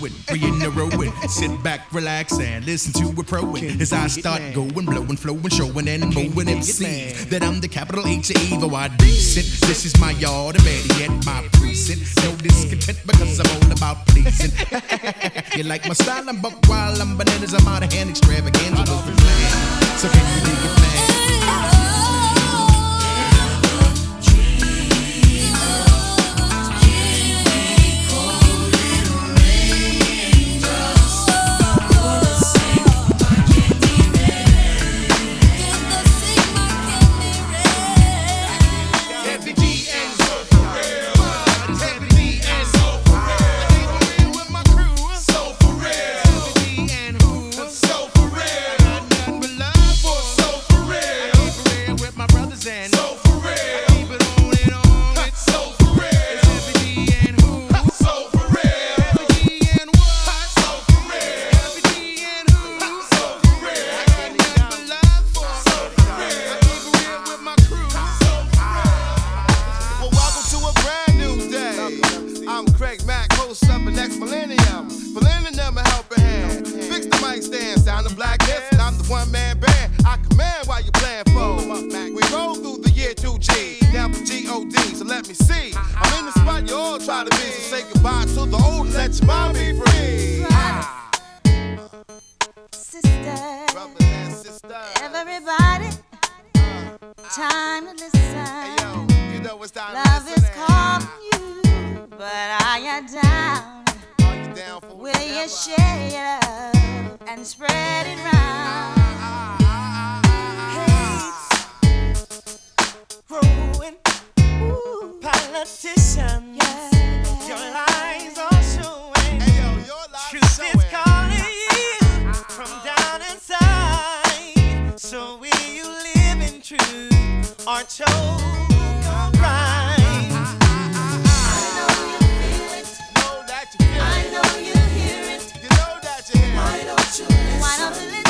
doing, three in a row. And sit back, relax, and listen to a pro. As I start going, blowing, flowing, showing, and mowing MCs that I'm the capital H of evil. I decent. This is my yard and ready at my precinct. No discontent because I'm all about pleasing. you like my style? I'm buck wild, I'm bananas, I'm out of hand extravaganza. So can you dig it, man? you down? You down Will you share and spread it round? Growing politician. yeah. your lies are showing. Hey, yo, your lies Truth showing. is calling you from down inside. So will you live in truth or chose? Why don't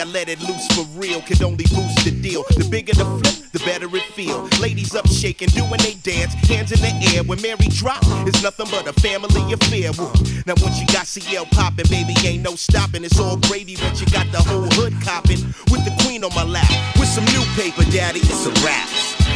let it loose for real could only boost the deal. The bigger the flip, the better it feel. Ladies up shaking, doing they dance, hands in the air. When Mary drop, it's nothing but a family affair. Woo. Now once you got CL popping, baby, ain't no stopping. It's all gravy once you got the whole hood copping. With the queen on my lap, with some new paper, daddy, it's a wrap.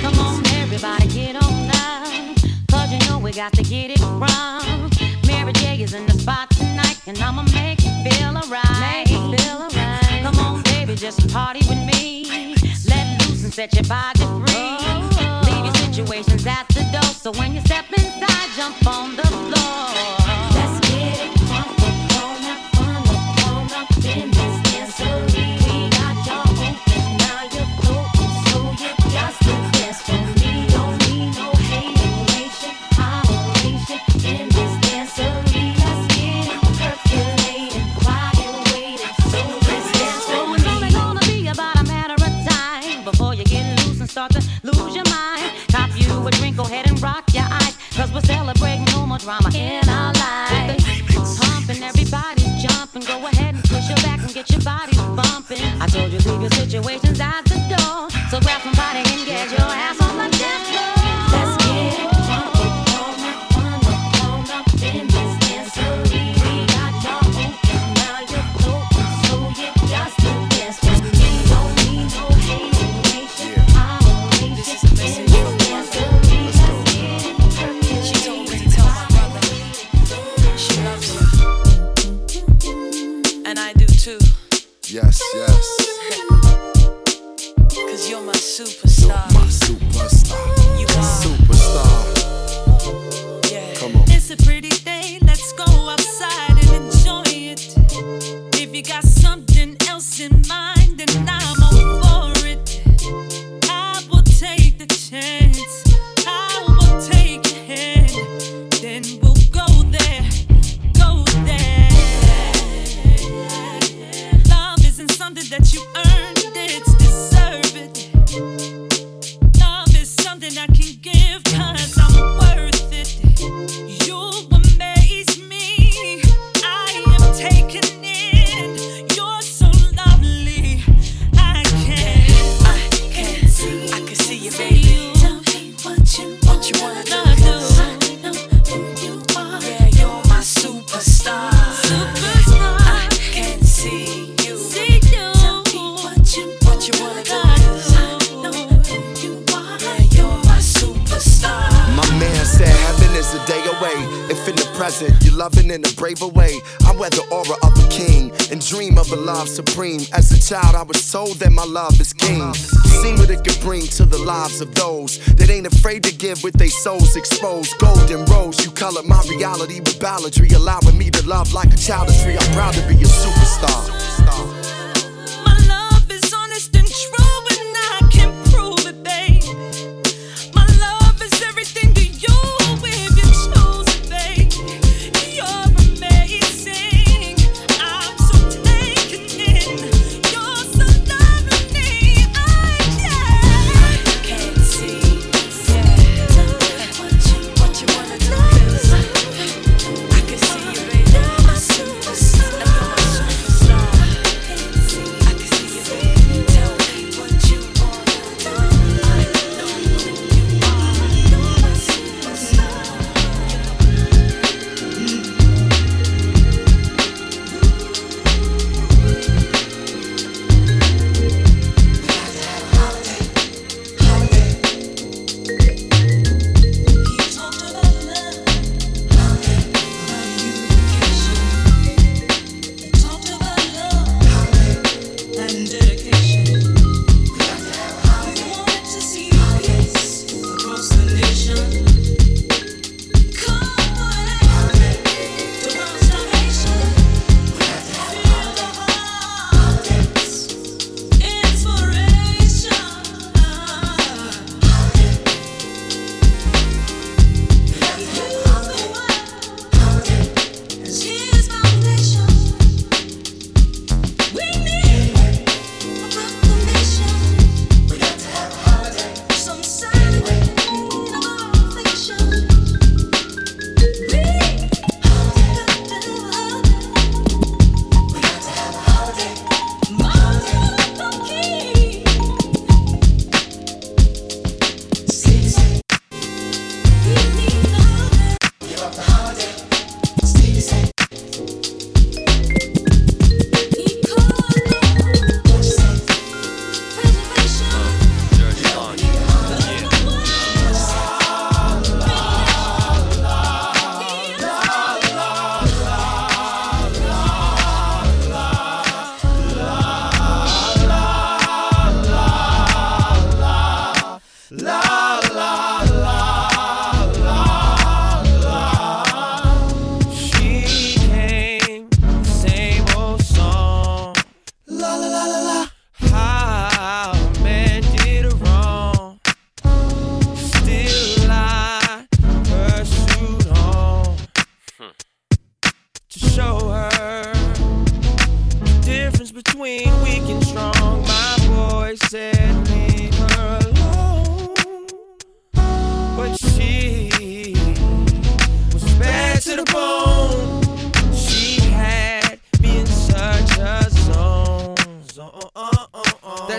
Come on, everybody, get on now. Cause you know we got to get it wrong. Mary J is in the spot tonight, and I'ma make you feel alright. Make you feel alright. Baby, just party with me. Let loose and set your body free. Leave your situations at the door, so when you step inside, jump on the floor. That brave away. I wear the aura of a king and dream of a love supreme. As a child, I was told that my love is king. Seen what it could bring to the lives of those that ain't afraid to give with their souls exposed. Golden rose, you color my reality with balladry, allowing me to love like a child of three. I'm proud to be a superstar.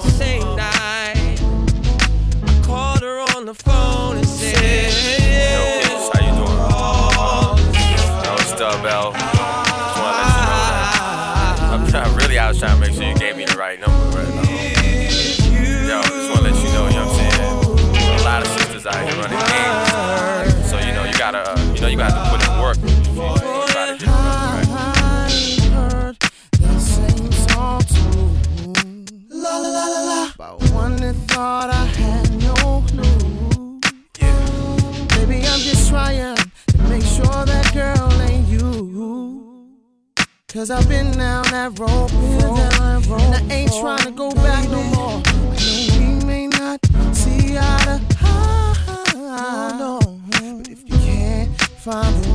that say Cause I've been down that road before. And I ain't trying to go back no more. I know we may not see eye to eye. But if you can't find the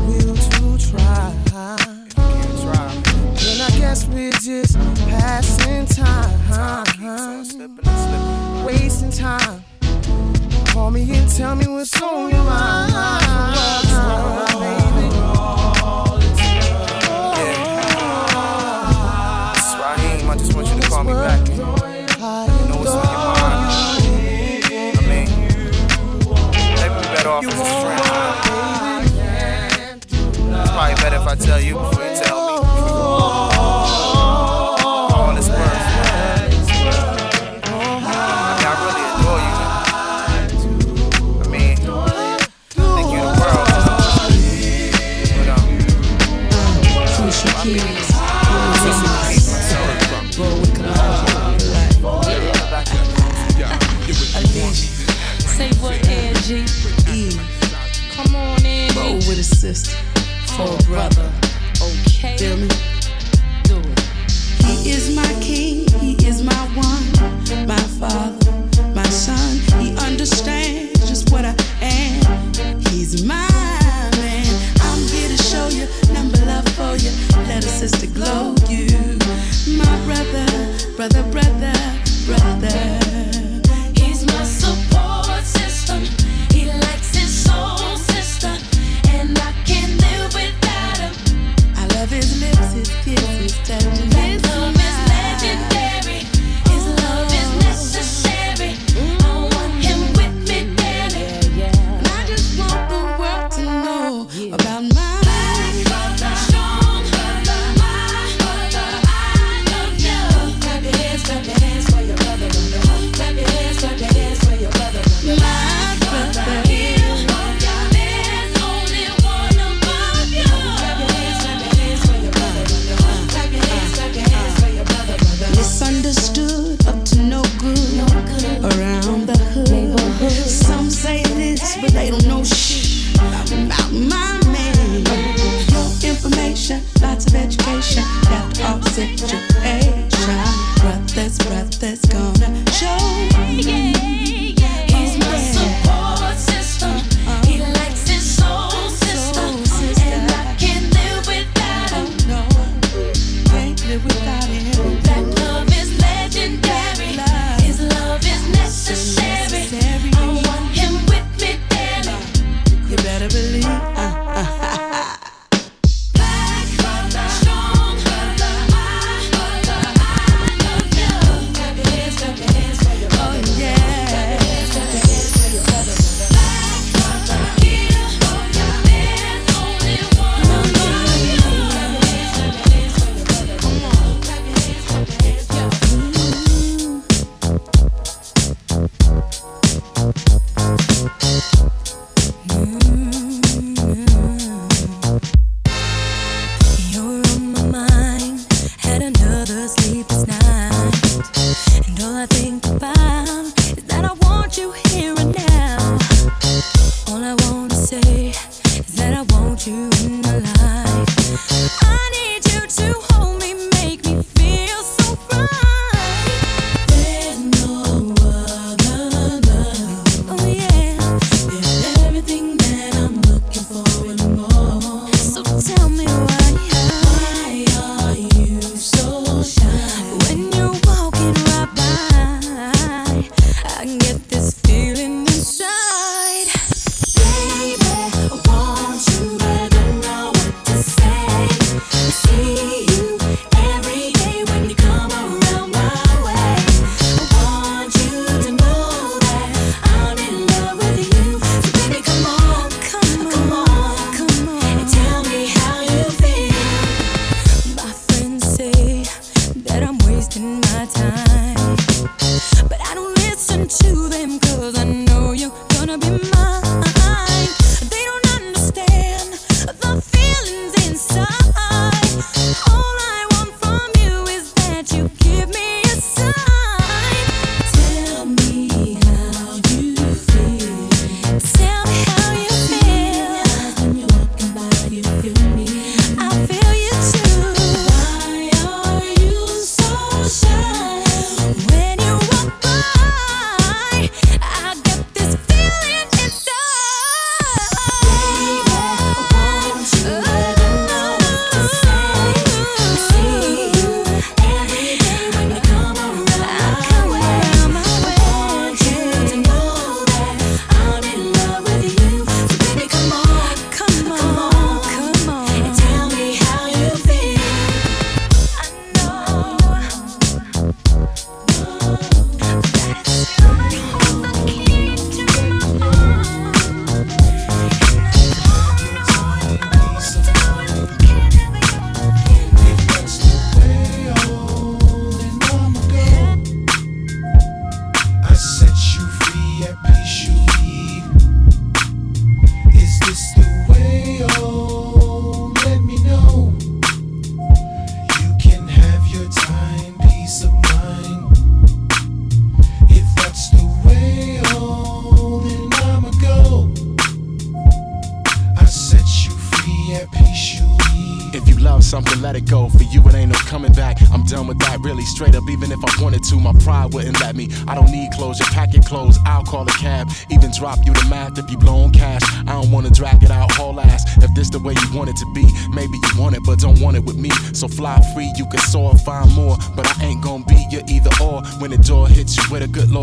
Angie? Eve. Come on, Angie. Roll with a sister. For a brother. Okay. Feel me? Do it. He is my king, he is my one, my father, my son. He understands just what I am. He's my man. I'm here to show you number love for you. Let a sister glow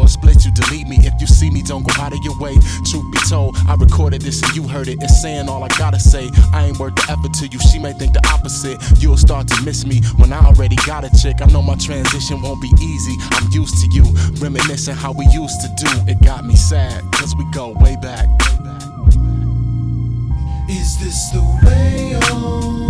split you, delete me. If you see me, don't go out of your way. Truth be told, I recorded this and you heard it. It's saying all I gotta say. I ain't worth the effort to you. She may think the opposite. You'll start to miss me when I already got a chick. I know my transition won't be easy. I'm used to you, reminiscing how we used to do. It got me sad, cause we go way back. Is this the way home?